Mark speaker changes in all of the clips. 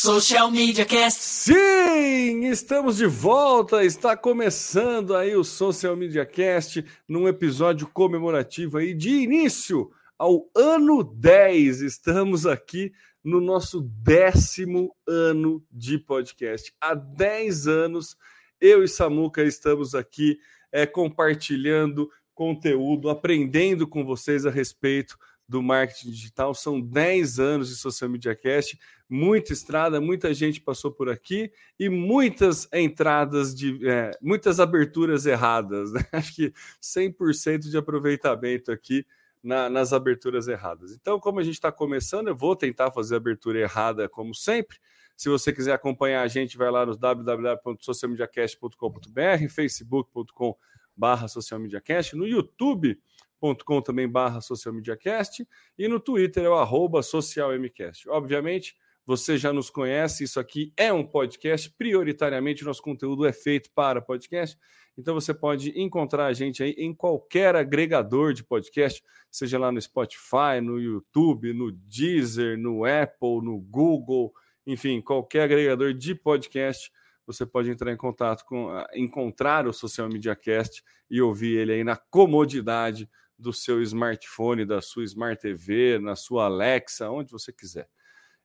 Speaker 1: Social Media Cast.
Speaker 2: Sim, estamos de volta. Está começando aí o Social Media Cast num episódio comemorativo aí de início ao ano 10. Estamos aqui no nosso décimo ano de podcast. Há 10 anos, eu e Samuca estamos aqui é, compartilhando conteúdo, aprendendo com vocês a respeito do marketing digital. São 10 anos de Social Media Cast, muita estrada, muita gente passou por aqui e muitas entradas de é, muitas aberturas erradas. Né? Acho que 100% de aproveitamento aqui na, nas aberturas erradas. Então, como a gente está começando, eu vou tentar fazer a abertura errada, como sempre. Se você quiser acompanhar a gente, vai lá no www.socialmediacast.com.br, facebook.com barra socialmediacast, no YouTube com também barra socialmediacast e no Twitter é o arroba socialmcast. Obviamente, você já nos conhece, isso aqui é um podcast, prioritariamente nosso conteúdo é feito para podcast, então você pode encontrar a gente aí em qualquer agregador de podcast, seja lá no Spotify, no YouTube, no Deezer, no Apple, no Google, enfim, qualquer agregador de podcast, você pode entrar em contato com, encontrar o Social Media Cast e ouvir ele aí na comodidade do seu smartphone, da sua Smart TV, na sua Alexa, onde você quiser.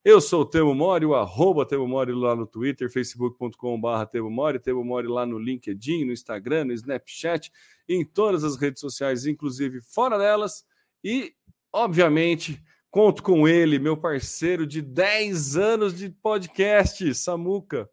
Speaker 2: Eu sou o Temo Mori, o arroba Temo Mori lá no Twitter, facebook.com.br Temo Mori, Temo Mori lá no LinkedIn, no Instagram, no Snapchat, em todas as redes sociais, inclusive fora delas. E, obviamente, conto com ele, meu parceiro de 10 anos de podcast, Samuca.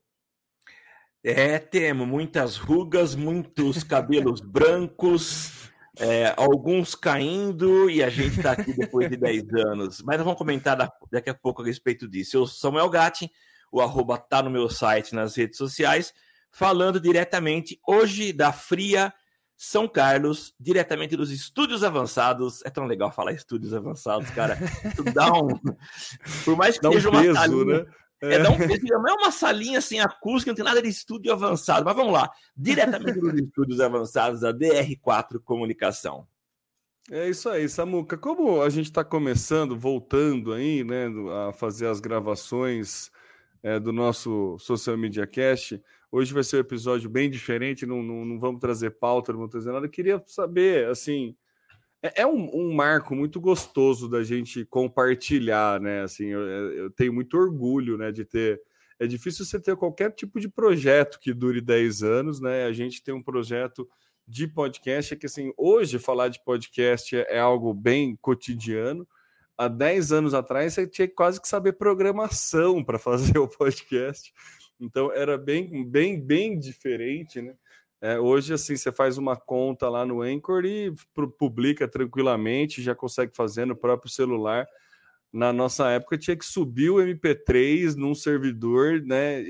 Speaker 3: É, Temo, muitas rugas, muitos cabelos brancos, é, alguns caindo e a gente está aqui depois de 10 anos. Mas nós vamos comentar daqui a pouco a respeito disso. Eu sou Samuel Gatti, o arroba tá no meu site nas redes sociais, falando diretamente hoje da Fria São Carlos, diretamente dos estúdios avançados. É tão legal falar estúdios avançados, cara. Dá um. Por mais que
Speaker 2: Dá
Speaker 3: seja
Speaker 2: um
Speaker 3: uma
Speaker 2: peso,
Speaker 3: salinha,
Speaker 2: né?
Speaker 3: É, dá um peso, não é uma salinha assim acústica, não tem nada de estúdio avançado. Mas vamos lá, diretamente dos estúdios avançados da DR4 Comunicação.
Speaker 2: É isso aí, Samuca. Como a gente está começando, voltando aí, né, a fazer as gravações é, do nosso Social Media Cast, hoje vai ser um episódio bem diferente, não, não, não vamos trazer pauta, não vamos trazer nada. Eu queria saber, assim, é, é um, um, marco muito gostoso da gente compartilhar, né? Assim, eu, eu, tenho muito orgulho, né, de ter. É difícil você ter qualquer tipo de projeto que dure 10 anos, né? A gente tem um projeto de podcast, é que assim, hoje falar de podcast é, é algo bem cotidiano. Há 10 anos atrás você tinha quase que saber programação para fazer o podcast. Então era bem, bem, bem diferente, né? É, hoje, assim, você faz uma conta lá no Anchor e publica tranquilamente, já consegue fazer no próprio celular. Na nossa época, tinha que subir o MP3 num servidor, né?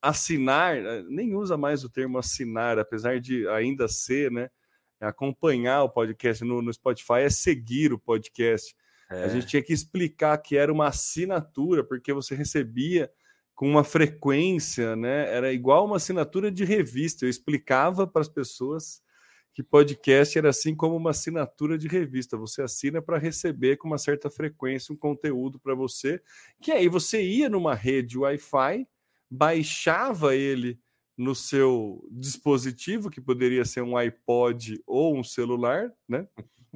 Speaker 2: Assinar, eh, nem usa mais o termo assinar, apesar de ainda ser, né? Acompanhar o podcast no, no Spotify é seguir o podcast. É. A gente tinha que explicar que era uma assinatura, porque você recebia com uma frequência, né? Era igual uma assinatura de revista. Eu explicava para as pessoas que podcast era assim como uma assinatura de revista. Você assina para receber com uma certa frequência um conteúdo para você, que aí você ia numa rede Wi-Fi, baixava ele no seu dispositivo, que poderia ser um iPod ou um celular, né?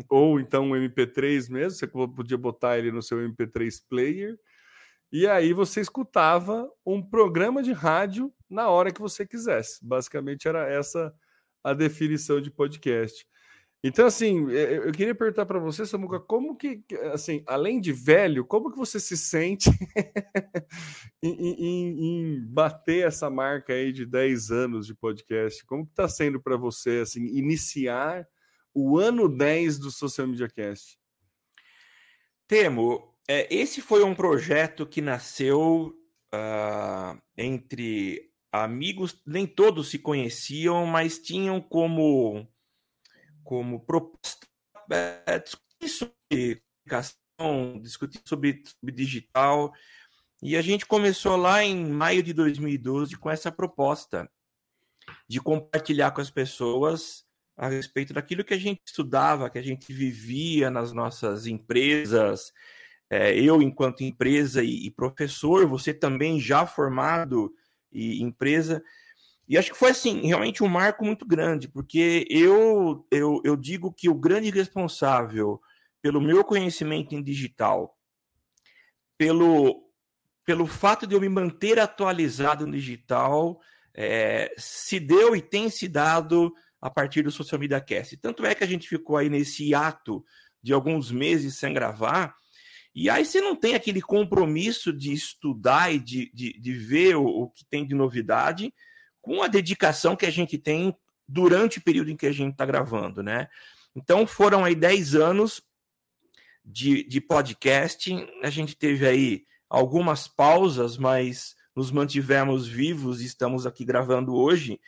Speaker 2: ou então um MP3 mesmo, você podia botar ele no seu MP3 player e aí você escutava um programa de rádio na hora que você quisesse. Basicamente era essa a definição de podcast. Então, assim, eu queria perguntar para você, Samuca, como que, assim, além de velho, como que você se sente em, em, em, bater essa marca aí de 10 anos de podcast? Como que está sendo para você, assim, iniciar o ano 10 do Social Media Cast?
Speaker 3: Temo, é, esse foi um projeto que nasceu uh, entre amigos, nem todos se conheciam, mas tinham como, como proposta é, discutir sobre comunicação, discutir sobre, sobre digital. E a gente começou lá em maio de 2012 com essa proposta de compartilhar com as pessoas a respeito daquilo que a gente estudava, que a gente vivia nas nossas empresas, é, eu enquanto empresa e, e, professor, você também já formado e empresa. E acho que foi assim, realmente um marco muito grande, porque eu, eu, eu digo que o grande responsável pelo meu conhecimento em digital, pelo, pelo fato de eu me manter atualizado no digital, é, se deu e tem se dado a partir do Social Media Cast. Tanto é que a gente ficou aí nesse ato de alguns meses sem gravar, e aí você não tem aquele compromisso de estudar e de, de, de ver o, o, que tem de novidade com a dedicação que a gente tem durante o período em que a gente está gravando, né? Então foram aí 10 anos de, de podcast. A gente teve aí algumas pausas, mas nos mantivemos vivos e estamos aqui gravando hoje.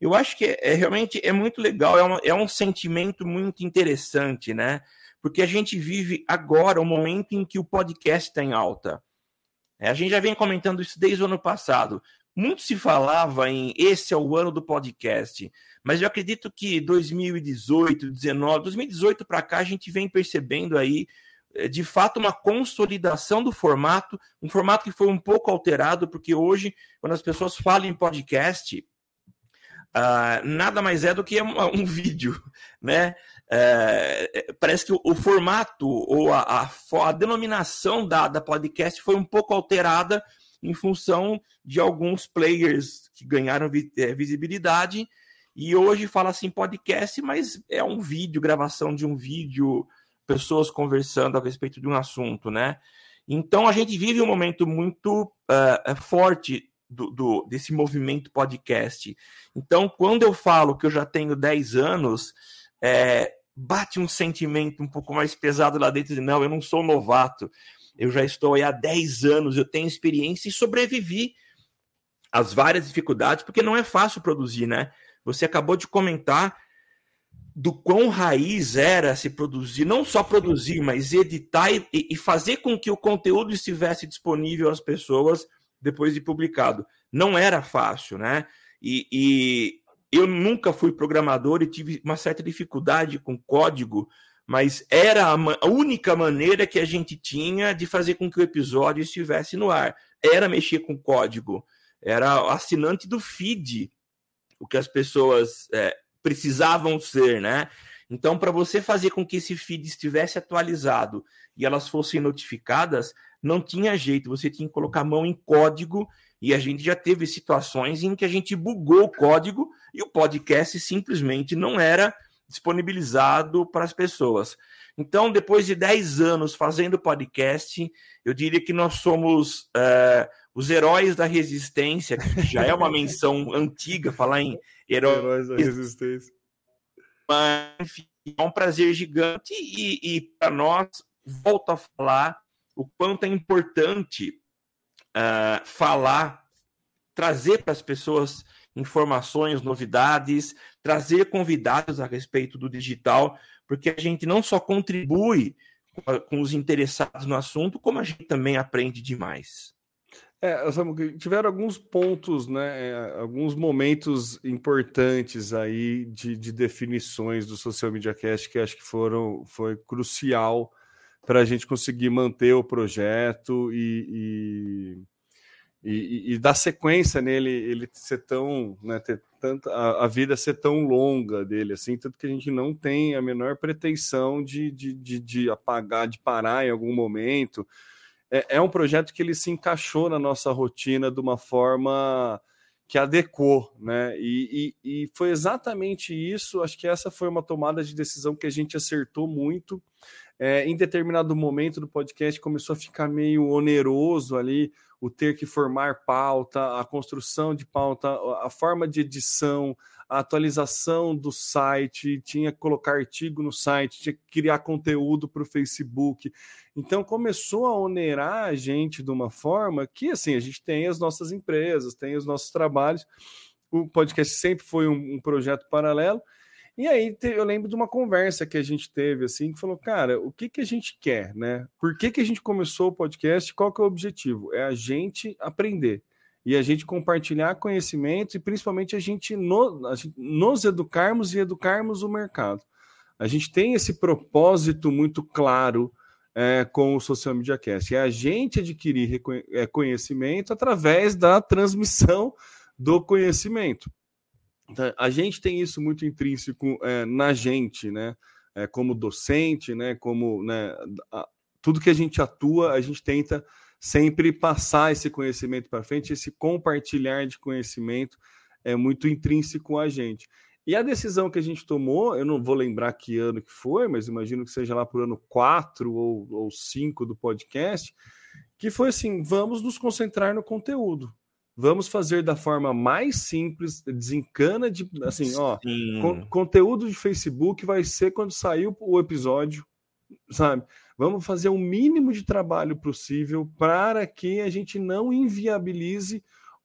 Speaker 3: Eu acho que é, é realmente é muito legal, é, uma, é um sentimento muito interessante, né? Porque a gente vive agora o momento em que o podcast está em alta. É, a gente já vem comentando isso desde o ano passado. Muito se falava em esse é o ano do podcast, mas eu acredito que 2018, 19, 2018 para cá a gente vem percebendo aí é, de fato uma consolidação do formato, um formato que foi um pouco alterado, porque hoje, quando as pessoas falam em podcast, uh, nada mais é do que um, um vídeo, né? É, é, parece que o, o, formato ou a, a, a denominação da, da podcast foi um pouco alterada em função de alguns players que ganharam vi, é, visibilidade e hoje fala assim podcast, mas é um vídeo, gravação de um vídeo, pessoas conversando a respeito de um assunto, né? Então a gente vive um momento muito uh, forte do, do, desse movimento podcast. Então, quando eu falo que eu já tenho 10 anos, é, bate um sentimento um pouco mais pesado lá dentro de não, eu não sou novato, eu já estou aí há 10 anos, eu tenho experiência e sobrevivi às várias dificuldades, porque não é fácil produzir, né? Você acabou de comentar do quão raiz era se produzir, não só produzir, mas editar e, e fazer com que o conteúdo estivesse disponível às pessoas depois de publicado. Não era fácil, né? E, e eu nunca fui programador e tive uma certa dificuldade com código, mas era a, única maneira que a gente tinha de fazer com que o episódio estivesse no ar. Era mexer com código. Era assinante do feed, o que as pessoas é, precisavam ser, né? Então, para você fazer com que esse feed estivesse atualizado e elas fossem notificadas, não tinha jeito, você tinha que colocar a mão em código e a gente já teve situações em que a gente bugou o código e o podcast simplesmente não era disponibilizado para as pessoas. Então, depois de 10 anos fazendo podcast, eu diria que nós somos é, os heróis da resistência, que já é uma menção antiga falar em heróis, heróis da resistência. Mas, enfim, é um prazer gigante e, e para nós, volto a falar o quanto é importante uh, falar, trazer para as pessoas informações, novidades, trazer convidados a respeito do digital, porque a gente não só contribui com os interessados no assunto, como a gente também aprende demais.
Speaker 2: É, tiveram alguns pontos, né, é, alguns momentos importantes aí de, de definições do Social Media Cast que acho que foram foi crucial para a gente conseguir manter o projeto e, e, e, e, dar sequência nele, ele ser tão, né, ter tanta, a, a, vida ser tão longa dele, assim, tanto que a gente não tem a menor pretensão de, de, de, de apagar, de parar em algum momento. É, é um projeto que ele se encaixou na nossa rotina de uma forma que adequou, né? E, e, e, foi exatamente isso. Acho que essa foi uma tomada de decisão que a gente acertou muito é, em determinado momento do podcast começou a ficar meio oneroso ali o ter que formar pauta, a construção de pauta, a forma de edição, a atualização do site, tinha que colocar artigo no site, tinha que criar conteúdo para o Facebook. Então começou a onerar a gente de uma forma que assim a gente tem as nossas empresas, tem os nossos trabalhos. O podcast sempre foi um, um projeto paralelo e aí eu lembro de uma conversa que a gente teve assim, que falou, cara, o que que a gente quer, né? Por que que a gente começou o podcast? Qual que é o objetivo? É a gente aprender e a gente compartilhar conhecimento e principalmente a gente, no, a gente nos educarmos e educarmos o mercado. A gente tem esse propósito muito claro é, com o Social Media Cast. É a gente adquirir é, conhecimento através da transmissão do conhecimento. Então, a gente tem isso muito intrínseco é, na gente, né? É, como docente, né? Como né, a, tudo que a gente atua, a gente tenta sempre passar esse conhecimento para frente, esse compartilhar de conhecimento é muito intrínseco a gente. E a decisão que a gente tomou, eu não vou lembrar que ano que foi, mas imagino que seja lá por ano 4 ou, ou 5 do podcast, que foi assim: vamos nos concentrar no conteúdo. Vamos fazer da forma mais simples, desencana de assim, ó, con conteúdo de Facebook vai ser quando saiu o episódio, sabe? Vamos fazer o mínimo de trabalho possível para que a gente não inviabilize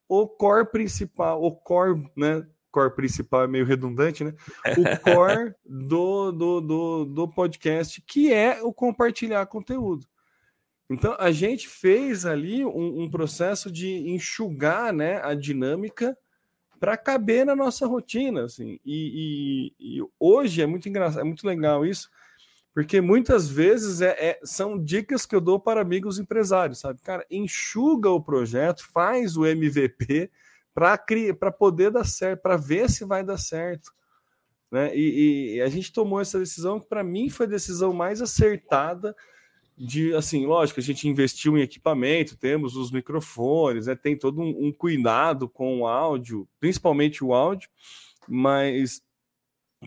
Speaker 2: o core principal, o core, né, core principal é meio redundante, né? O core do, do, do, do podcast, que é o compartilhar conteúdo. Então, a gente fez ali um, um processo de enxugar né, a dinâmica para caber na nossa rotina. Assim. E, e, e, hoje é muito engraçado, é muito legal isso, porque muitas vezes é, é, são dicas que eu dou para amigos empresários, sabe? Cara, enxuga o projeto, faz o MVP, para poder dar certo, para ver se vai dar certo. Né? E, e a gente tomou essa decisão que, para mim, foi a decisão mais acertada. De assim, lógico, a gente investiu em equipamento, temos os microfones, né? tem todo um, um cuidado com o áudio, principalmente o áudio, mas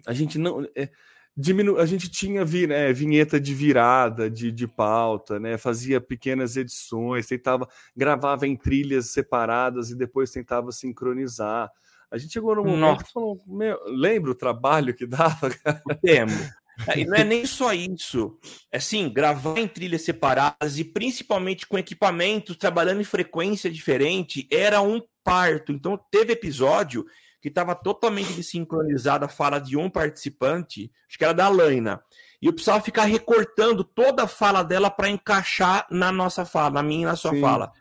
Speaker 2: a gente não. É, diminu... a gente tinha vi, né, vinheta de virada de, de pauta, né, fazia pequenas edições, tentava gravava em trilhas separadas e depois tentava sincronizar. A gente chegou no momento Nossa. que falou, meu, lembra o trabalho que dava?
Speaker 3: Temo. E não é nem só isso. É sim, gravar em trilhas separadas e principalmente com equipamentos, trabalhando em frequência diferente, era um parto. Então teve episódio que estava totalmente desincronizada a fala de um participante, acho que era da Laina. E eu precisava ficar recortando toda a fala dela para encaixar na nossa fala, na minha e na sua Sim. fala.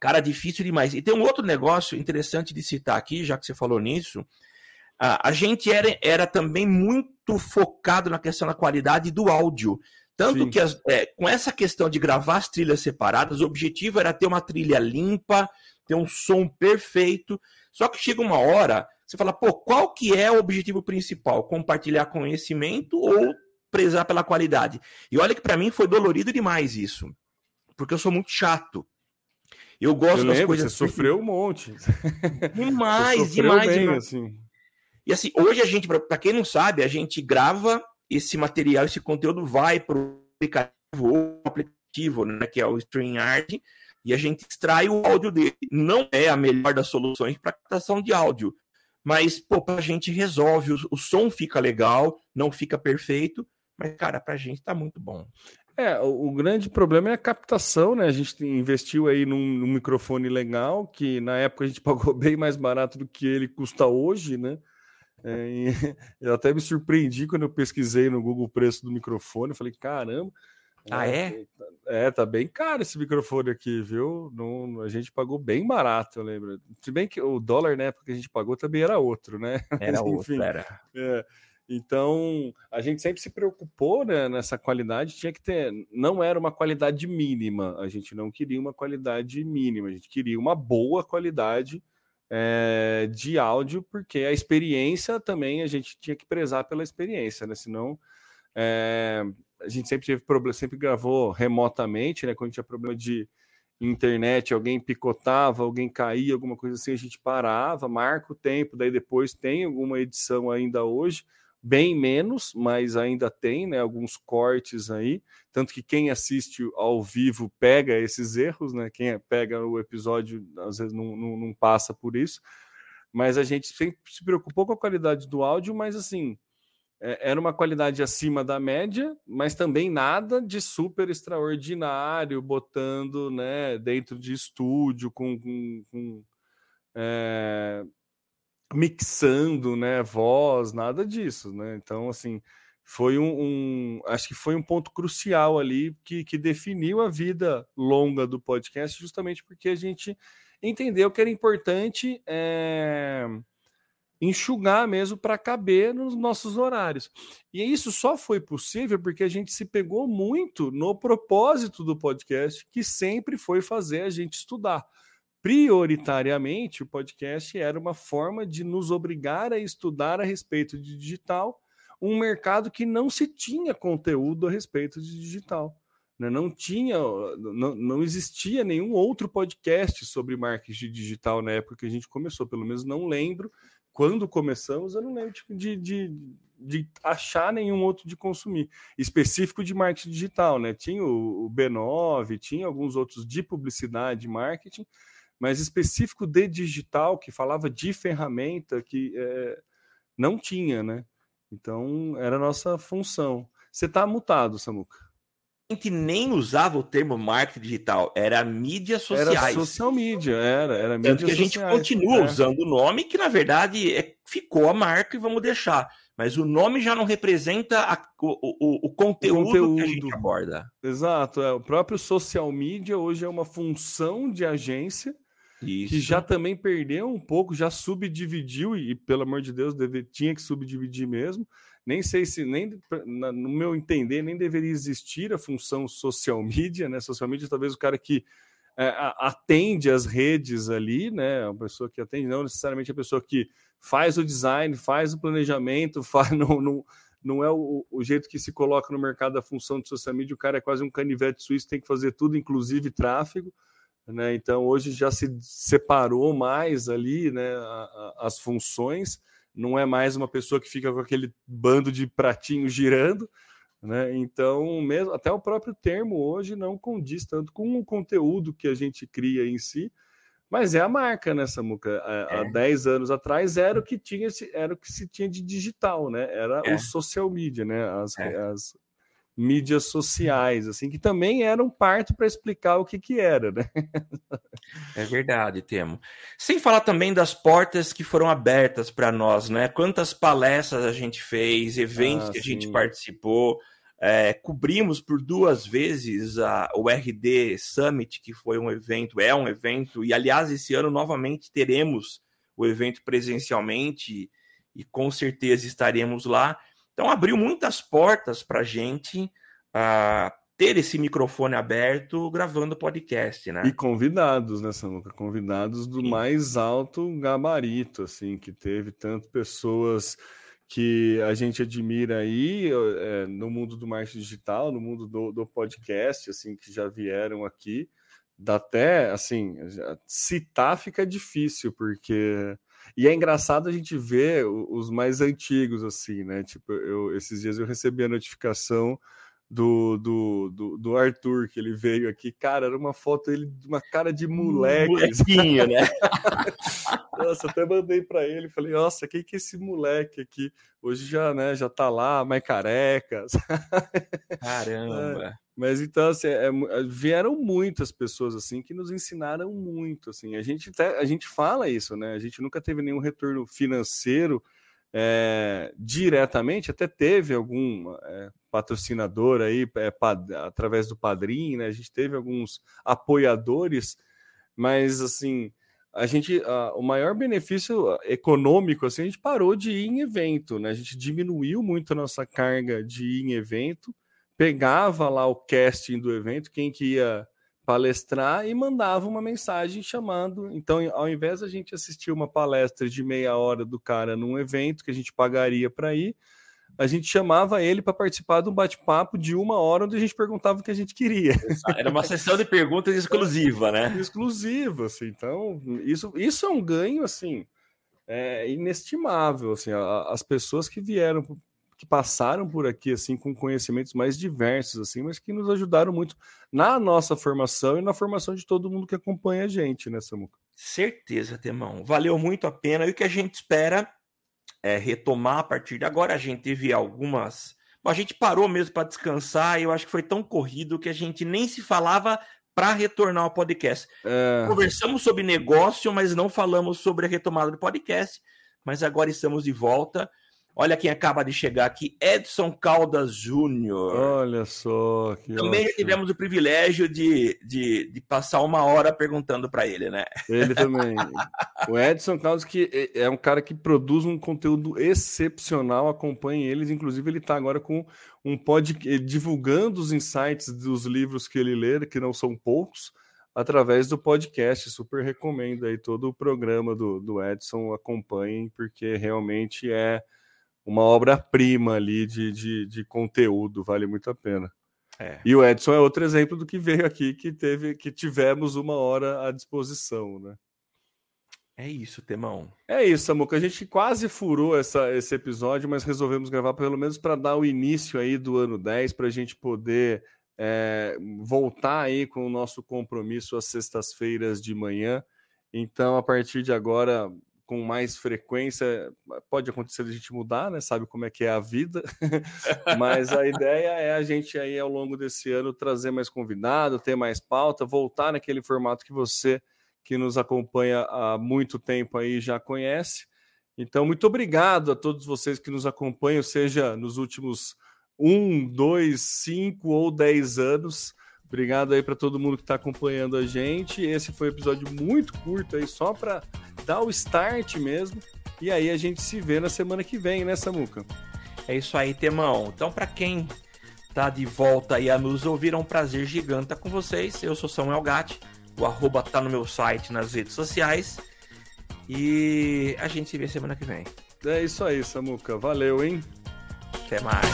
Speaker 3: Cara, difícil demais. E tem um outro negócio interessante de citar aqui, já que você falou nisso. A gente era, era também muito focado na questão da qualidade do áudio. Tanto Sim. que as, é, com essa questão de gravar as trilhas separadas, o objetivo era ter uma trilha limpa, ter um som perfeito. Só que chega uma hora, você fala, pô, qual que é o objetivo principal? Compartilhar conhecimento ou prezar pela qualidade? E olha que para mim foi dolorido demais isso. Porque eu sou muito chato. Eu gosto eu das
Speaker 2: lembro,
Speaker 3: coisas.
Speaker 2: Você sofreu um monte.
Speaker 3: Demais, demais, bem, demais. Assim. E assim, hoje a gente, para quem não sabe, a gente grava esse material, esse conteúdo vai para o aplicativo aplicativo, né, que é o StreamYard, e a gente extrai o áudio dele. Não é a melhor das soluções para captação de áudio, mas pô, a gente resolve, o, o, som fica legal, não fica perfeito, mas cara, para a gente tá muito bom.
Speaker 2: É, o, o, grande problema é a captação, né? A gente investiu aí num, num, microfone legal, que na época a gente pagou bem mais barato do que ele custa hoje, né? É, eu até me surpreendi quando eu pesquisei no Google o preço do microfone. Eu falei, caramba,
Speaker 3: ah, é?
Speaker 2: É, tá bem caro esse microfone aqui, viu? Não, a gente pagou bem barato, eu lembro. Se bem que o dólar na época que a gente pagou também era outro, né?
Speaker 3: Era Mas, enfim, outro, era.
Speaker 2: É. Então, a gente sempre se preocupou né, nessa qualidade, tinha que ter, não era uma qualidade mínima, a gente não queria uma qualidade mínima, a gente queria uma boa qualidade é, de áudio, porque a experiência também a gente tinha que prezar pela experiência, né? Senão é, a gente sempre teve problema, sempre gravou remotamente, né? Quando tinha problema de internet, alguém picotava, alguém caía, alguma coisa assim, a gente parava, marca o tempo, daí depois tem alguma edição ainda hoje, bem menos, mas ainda tem, né? Alguns cortes aí, tanto que quem assiste ao vivo pega esses erros, né? Quem pega o episódio às vezes não, não, não passa por isso, mas a gente sempre se preocupou com a qualidade do áudio, mas assim é, era uma qualidade acima da média, mas também nada de super extraordinário, botando né, dentro de estúdio, com, com, com é, mixando né, voz, nada disso. Né? Então, assim, foi um, um, Acho que foi um ponto crucial ali que, que definiu a vida longa do podcast, justamente porque a gente entendeu que era importante. É, enxugar mesmo para caber nos nossos horários. E isso só foi possível porque a gente se pegou muito no propósito do podcast, que sempre foi fazer a gente estudar. Prioritariamente, o podcast era uma forma de nos obrigar a estudar a respeito de digital, um mercado que não se tinha conteúdo a respeito de digital. Né? Não tinha, não, não existia nenhum outro podcast sobre marketing digital na época que a gente começou, pelo menos não lembro quando começamos, eu não lembro tipo, de, de, de achar nenhum outro de consumir, específico de marketing digital, né? Tinha o, o B9, tinha alguns outros de publicidade, marketing, mas específico de digital, que falava de ferramenta, que é, não tinha, né? Então, era a nossa função. Você está mutado, Samuca
Speaker 3: gente nem usava o termo marketing digital, era mídias sociais.
Speaker 2: Era social media, era, era mídias
Speaker 3: Tanto que a gente sociais, continua é. usando o nome, que na verdade é, ficou a marca e vamos deixar. Mas o nome já não representa a, o, o, o, conteúdo o, conteúdo que a gente aborda.
Speaker 2: Exato, é, o próprio social media hoje é uma função de agência Isso. que já também perdeu um pouco, já subdividiu, e pelo amor de Deus, deve, tinha que subdividir mesmo nem sei se, nem no meu entender, nem deveria existir a função social media, né? Social media, talvez o cara que é, atende as redes ali, né? A pessoa que atende, não necessariamente a pessoa que faz o design, faz o planejamento, faz, não, não, não é o, o, jeito que se coloca no mercado da função de social media, o cara é quase um canivete suíço, tem que fazer tudo, inclusive tráfego. Né? Então hoje já se separou mais ali né, a, a, as funções não é mais uma pessoa que fica com aquele bando de pratinhos girando, né? Então, mesmo até o próprio termo hoje não condiz tanto com o conteúdo que a gente cria em si, mas é a marca, né, Samuca? É. Há 10 anos atrás era o que tinha, era o que se tinha de digital, né? Era é. o social media, né? As, é. as mídias sociais, assim, que também eram parte para explicar o que que era, né?
Speaker 3: É verdade, Temo. Sem falar também das portas que foram abertas para nós, né? Quantas palestras a gente fez, eventos ah, que a gente participou, é, cobrimos por duas vezes a, o RD Summit, que foi um evento, é um evento, e aliás, esse ano novamente teremos o evento presencialmente e com certeza estaremos lá. Então abriu muitas portas para a gente uh, ter esse microfone aberto gravando podcast, né?
Speaker 2: E convidados, né, Samuca? Convidados do Sim. mais alto gabarito, assim, que teve tanto pessoas que a gente admira aí é, no mundo do marketing digital, no mundo do, do podcast, assim, que já vieram aqui. Dá até, assim, citar fica difícil, porque e é engraçado a gente ver os mais antigos, assim, né? Tipo, eu, esses dias eu recebi a notificação do, do, do, do, Arthur, que ele veio aqui. Cara, era uma foto dele de uma cara de moleque.
Speaker 3: Molequinho, né?
Speaker 2: nossa, até mandei para ele. Falei, nossa, quem que é esse moleque aqui? Hoje já, né, já tá lá, mais careca.
Speaker 3: Caramba!
Speaker 2: É. Mas então, assim, é, é, vieram muitas pessoas assim que nos ensinaram muito. Assim, a gente a gente fala isso, né? A gente nunca teve nenhum retorno financeiro é, diretamente, até teve algum é, patrocinador aí é, pad, através do padrinho, né? A gente teve alguns apoiadores, mas assim a gente o maior benefício econômico assim a gente parou de ir em evento, né? A gente diminuiu muito a nossa carga de ir em evento pegava lá o casting do evento, quem que ia palestrar e mandava uma mensagem chamando. Então, ao invés da gente assistir uma palestra de meia hora do cara num evento que a gente pagaria para ir, a gente chamava ele para participar de um bate-papo de uma hora onde a gente perguntava o que a gente queria.
Speaker 3: Era uma sessão de perguntas exclusiva, né?
Speaker 2: Exclusiva, assim. Então, isso, isso é um ganho, assim, é inestimável, assim. As pessoas que vieram que passaram por aqui assim com conhecimentos mais diversos assim, mas que nos ajudaram muito na nossa formação e na formação de todo mundo que acompanha a gente, né, Samuca?
Speaker 3: Certeza, Temão. Valeu muito a pena. E o que a gente espera é retomar a partir de agora. A gente teve algumas. A gente parou mesmo para descansar e eu acho que foi tão corrido que a gente nem se falava para retornar ao podcast. É... Conversamos sobre negócio, mas não falamos sobre a retomada do podcast. Mas agora estamos de volta Olha quem acaba de chegar aqui, Edson Caldas Júnior.
Speaker 2: Olha só. Que
Speaker 3: Também ótimo. tivemos o privilégio de, de, de passar uma hora perguntando para ele, né?
Speaker 2: Ele também. o Edson Caldas, que é um cara que produz um conteúdo excepcional, acompanhe eles. Inclusive, ele está agora com um pod divulgando os insights dos livros que ele lê, que não são poucos através do podcast. Super recomendo aí todo o programa do, do Edson, acompanhem, porque realmente é uma obra-prima ali de, de, de, conteúdo, vale muito a pena. É. E o Edson é outro exemplo do que veio aqui, que teve, que tivemos uma hora à disposição, né?
Speaker 3: É isso, Temão.
Speaker 2: É isso, Samuca. A gente quase furou essa, esse episódio, mas resolvemos gravar pelo menos para dar o início aí do ano 10, para a gente poder é, voltar aí com o nosso compromisso às sextas-feiras de manhã. Então, a partir de agora, com mais frequência. Pode acontecer a gente mudar, né? Sabe como é que é a vida. Mas a ideia é a gente aí ao longo desse ano trazer mais convidado, ter mais pauta, voltar naquele formato que você que nos acompanha há muito tempo aí já conhece. Então, muito obrigado a todos vocês que nos acompanham, seja nos últimos um, dois, cinco ou dez anos. Obrigado aí para todo mundo que está acompanhando a gente. Esse foi um episódio muito curto aí, só para dar o start mesmo. E aí a gente se vê na semana que vem, né, Samuca?
Speaker 3: É isso aí, Temão. Então, para quem tá de volta aí a nos ouvir, é um prazer gigante estar com vocês. Eu sou Samuel Gatti, o arroba tá no meu site, nas redes sociais. E a gente se vê semana que vem.
Speaker 2: É isso aí, Samuca. Valeu, hein?
Speaker 3: Até mais.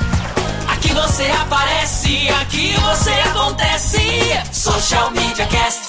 Speaker 1: Aqui você aparece, aqui você acontece. Social Media Cast.